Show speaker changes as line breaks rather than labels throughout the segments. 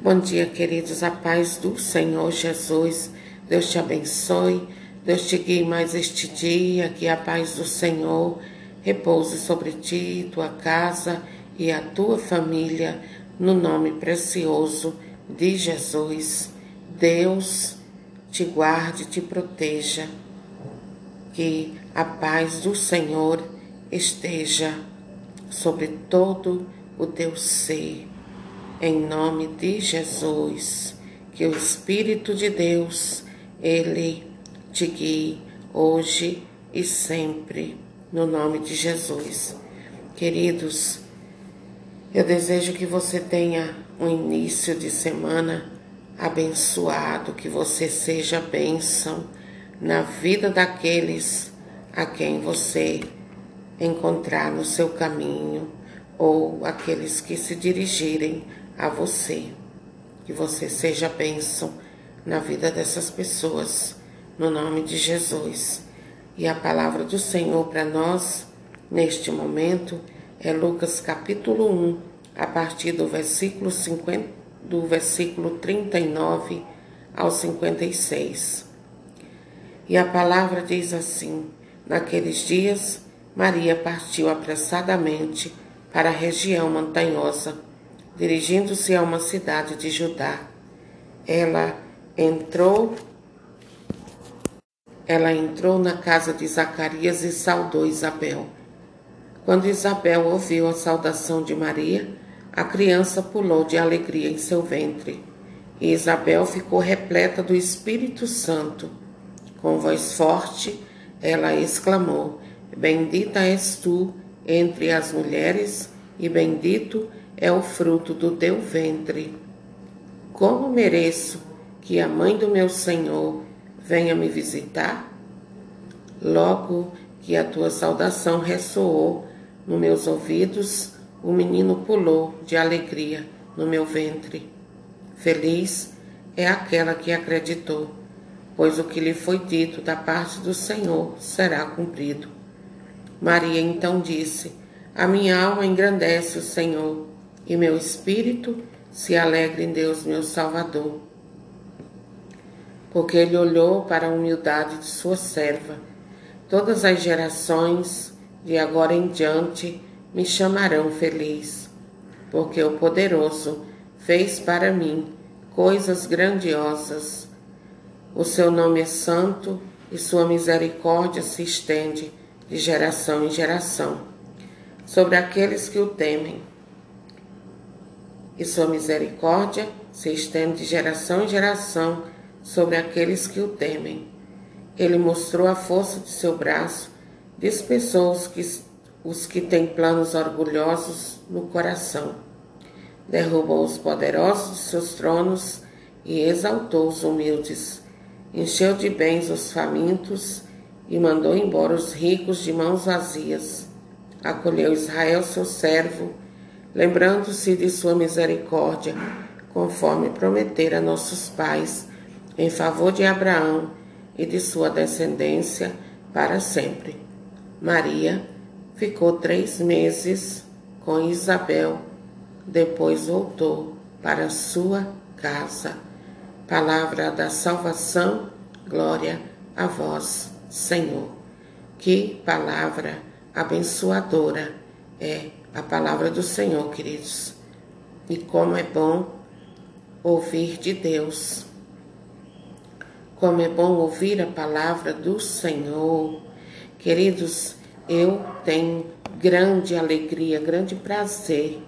Bom dia, queridos. A paz do Senhor Jesus. Deus te abençoe. Deus te guie mais este dia. Que a paz do Senhor repouse sobre ti, tua casa e a tua família. No nome precioso de Jesus. Deus te guarde, te proteja. Que a paz do Senhor esteja sobre todo o teu ser em nome de Jesus. Que o Espírito de Deus, ele te guie hoje e sempre, no nome de Jesus. Queridos, eu desejo que você tenha um início de semana abençoado, que você seja bênção na vida daqueles a quem você encontrar no seu caminho ou aqueles que se dirigirem a você. Que você seja bênção na vida dessas pessoas, no nome de Jesus. E a palavra do Senhor para nós, neste momento, é Lucas capítulo 1, a partir do versículo 50, do versículo 39 ao 56. E a palavra diz assim: Naqueles dias, Maria partiu apressadamente para a região montanhosa dirigindo-se a uma cidade de Judá. Ela entrou ela entrou na casa de Zacarias e saudou Isabel. Quando Isabel ouviu a saudação de Maria, a criança pulou de alegria em seu ventre. E Isabel ficou repleta do Espírito Santo. Com voz forte, ela exclamou: Bendita és tu entre as mulheres, e bendito é o fruto do teu ventre. Como mereço que a mãe do meu Senhor venha me visitar? Logo que a tua saudação ressoou nos meus ouvidos, o menino pulou de alegria no meu ventre. Feliz é aquela que acreditou, pois o que lhe foi dito da parte do Senhor será cumprido. Maria então disse: A minha alma engrandece o Senhor e meu espírito se alegra em Deus, meu Salvador. Porque ele olhou para a humildade de sua serva. Todas as gerações, de agora em diante, me chamarão feliz, porque o poderoso fez para mim coisas grandiosas. O seu nome é santo e sua misericórdia se estende de geração em geração sobre aqueles que o temem e sua misericórdia se estende de geração em geração sobre aqueles que o temem. Ele mostrou a força de seu braço, dispersou os que, os que têm planos orgulhosos no coração, derrubou os poderosos de seus tronos e exaltou os humildes, encheu de bens os famintos e mandou embora os ricos de mãos vazias. Acolheu Israel, seu servo, lembrando-se de sua misericórdia, conforme prometera a nossos pais, em favor de Abraão e de sua descendência para sempre. Maria ficou três meses com Isabel, depois voltou para sua casa. Palavra da salvação, glória a vós, Senhor. Que palavra abençoadora é a palavra do Senhor, queridos. E como é bom ouvir de Deus. Como é bom ouvir a palavra do Senhor. Queridos, eu tenho grande alegria, grande prazer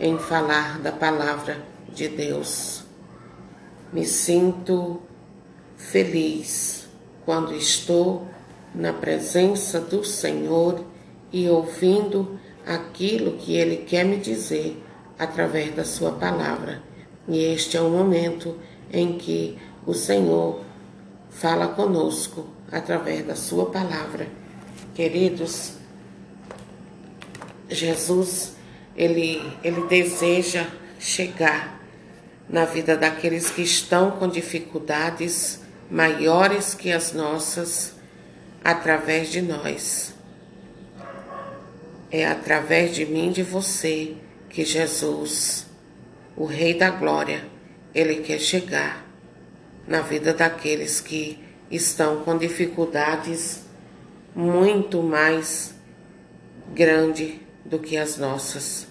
em falar da palavra de Deus. Me sinto feliz quando estou na presença do Senhor e ouvindo aquilo que Ele quer me dizer através da Sua palavra. E este é o momento em que o Senhor fala conosco através da Sua palavra. Queridos, Jesus, Ele, Ele deseja chegar na vida daqueles que estão com dificuldades maiores que as nossas através de nós. É através de mim de você que Jesus, o Rei da Glória, Ele quer chegar na vida daqueles que estão com dificuldades muito mais grandes do que as nossas.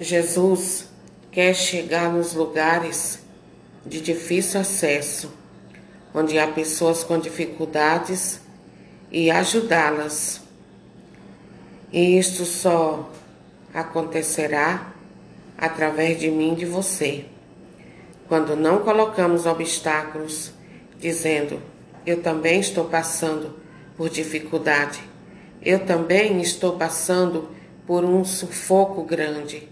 Jesus quer chegar nos lugares de difícil acesso, onde há pessoas com dificuldades e ajudá-las. E isto só acontecerá através de mim e de você. Quando não colocamos obstáculos, dizendo: Eu também estou passando por dificuldade, eu também estou passando por um sufoco grande,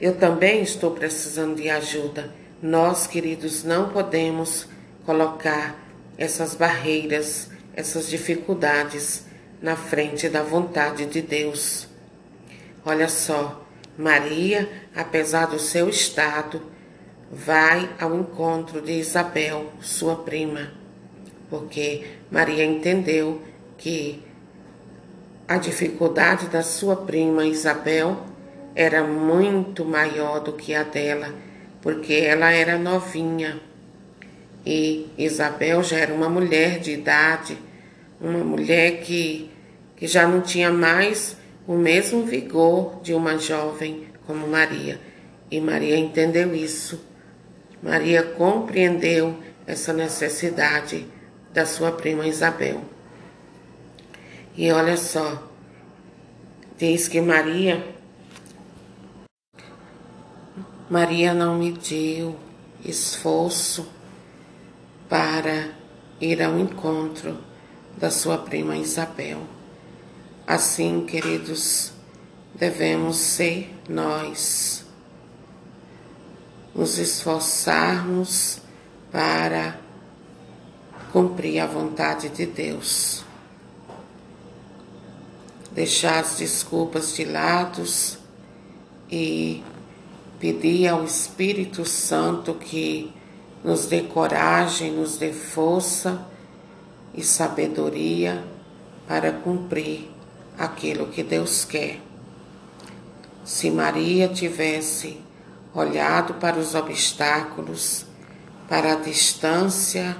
eu também estou precisando de ajuda. Nós, queridos, não podemos colocar essas barreiras, essas dificuldades na frente da vontade de Deus. Olha só, Maria, apesar do seu estado, vai ao encontro de Isabel, sua prima, porque Maria entendeu que a dificuldade da sua prima Isabel era muito maior do que a dela, porque ela era novinha e Isabel já era uma mulher de idade, uma mulher que, que já não tinha mais o mesmo vigor de uma jovem como Maria. E Maria entendeu isso Maria compreendeu essa necessidade da sua prima Isabel. E olha só, diz que Maria Maria não mediu esforço para ir ao encontro da sua prima Isabel. Assim, queridos, devemos ser nós nos esforçarmos para cumprir a vontade de Deus. Deixar as desculpas de lado e pedir ao Espírito Santo que nos dê coragem, nos dê força e sabedoria para cumprir aquilo que Deus quer. Se Maria tivesse olhado para os obstáculos, para a distância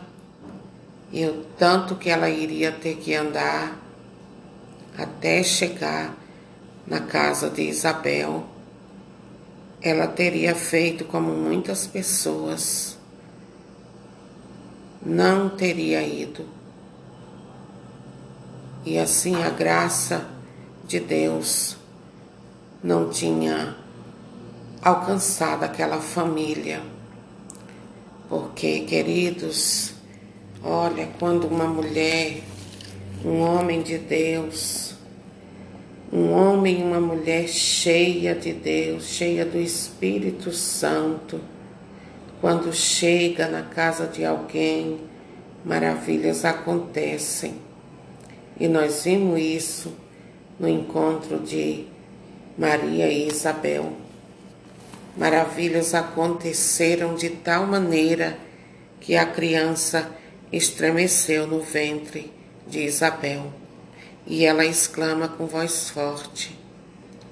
e o tanto que ela iria ter que andar até chegar na casa de Isabel, ela teria feito como muitas pessoas, não teria ido. E assim a graça de Deus não tinha alcançado aquela família. Porque, queridos, olha, quando uma mulher, um homem de Deus, um homem e uma mulher cheia de Deus, cheia do Espírito Santo, quando chega na casa de alguém, maravilhas acontecem. E nós vimos isso no encontro de Maria e Isabel. Maravilhas aconteceram de tal maneira que a criança estremeceu no ventre de Isabel. E ela exclama com voz forte: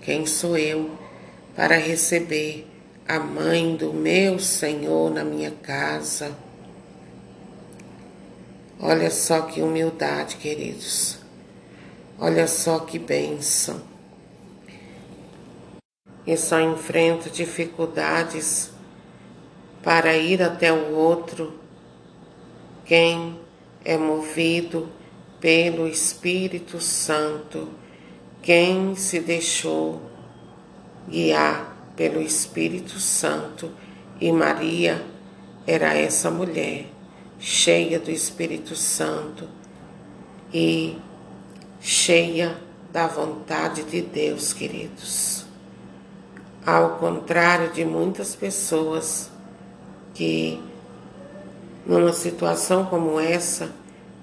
Quem sou eu para receber a mãe do meu Senhor na minha casa? Olha só que humildade, queridos. Olha só que bênção. E só enfrenta dificuldades para ir até o outro, quem é movido pelo Espírito Santo, quem se deixou guiar pelo Espírito Santo, e Maria era essa mulher, cheia do Espírito Santo e cheia da vontade de Deus, queridos ao contrário de muitas pessoas que, numa situação como essa,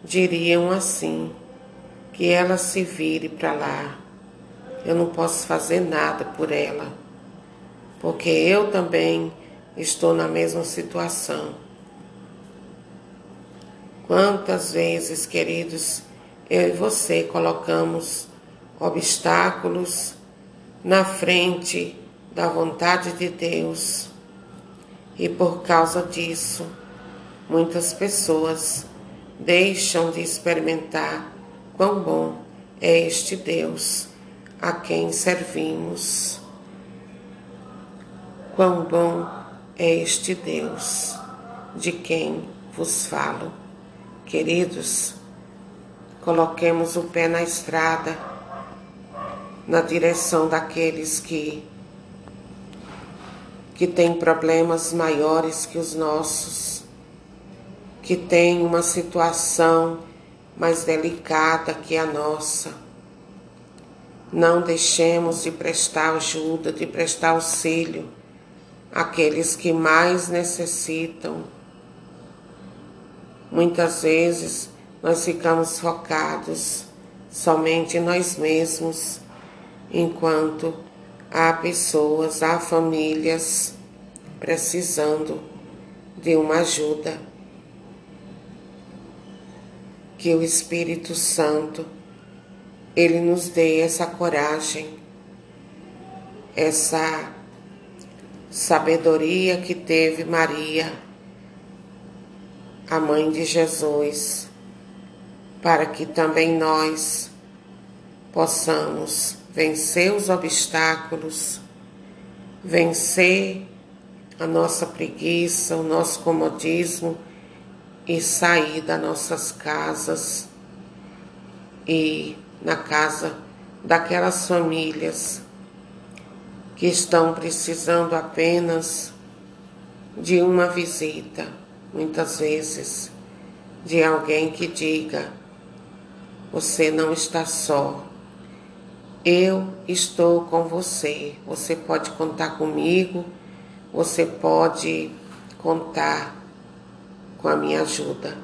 diriam assim: que ela se vire para lá, eu não posso fazer nada por ela, porque eu também estou na mesma situação. Quantas vezes, queridos, eu e você colocamos obstáculos na frente da vontade de Deus E por causa disso, muitas pessoas deixam de experimentar quão bom é este Deus a quem servimos. Quão bom é este Deus de quem vos falo. Queridos, coloquemos o pé na estrada, na direção daqueles que que têm problemas maiores que os nossos, que têm uma situação mais delicada que a nossa. Não deixemos de prestar ajuda, de prestar auxílio àqueles que mais necessitam. Muitas vezes nós ficamos focados somente em nós mesmos, enquanto há pessoas, há famílias precisando de uma ajuda. Que o Espírito Santo ele nos dê essa coragem, essa sabedoria que teve Maria, a mãe de Jesus, para que também nós possamos vencer os obstáculos, vencer a nossa preguiça, o nosso comodismo e sair das nossas casas e na casa daquelas famílias que estão precisando apenas de uma visita, muitas vezes, de alguém que diga: Você não está só, eu estou com você. Você pode contar comigo, você pode contar com a minha ajuda.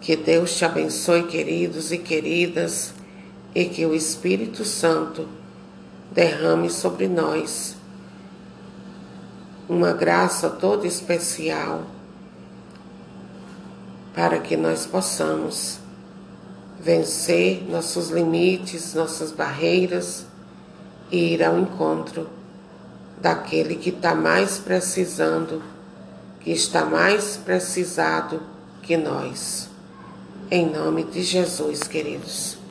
Que Deus te abençoe, queridos e queridas, e que o Espírito Santo derrame sobre nós uma graça toda especial para que nós possamos vencer nossos limites, nossas barreiras e ir ao encontro daquele que está mais precisando, que está mais precisado que nós. Em nome de Jesus, queridos.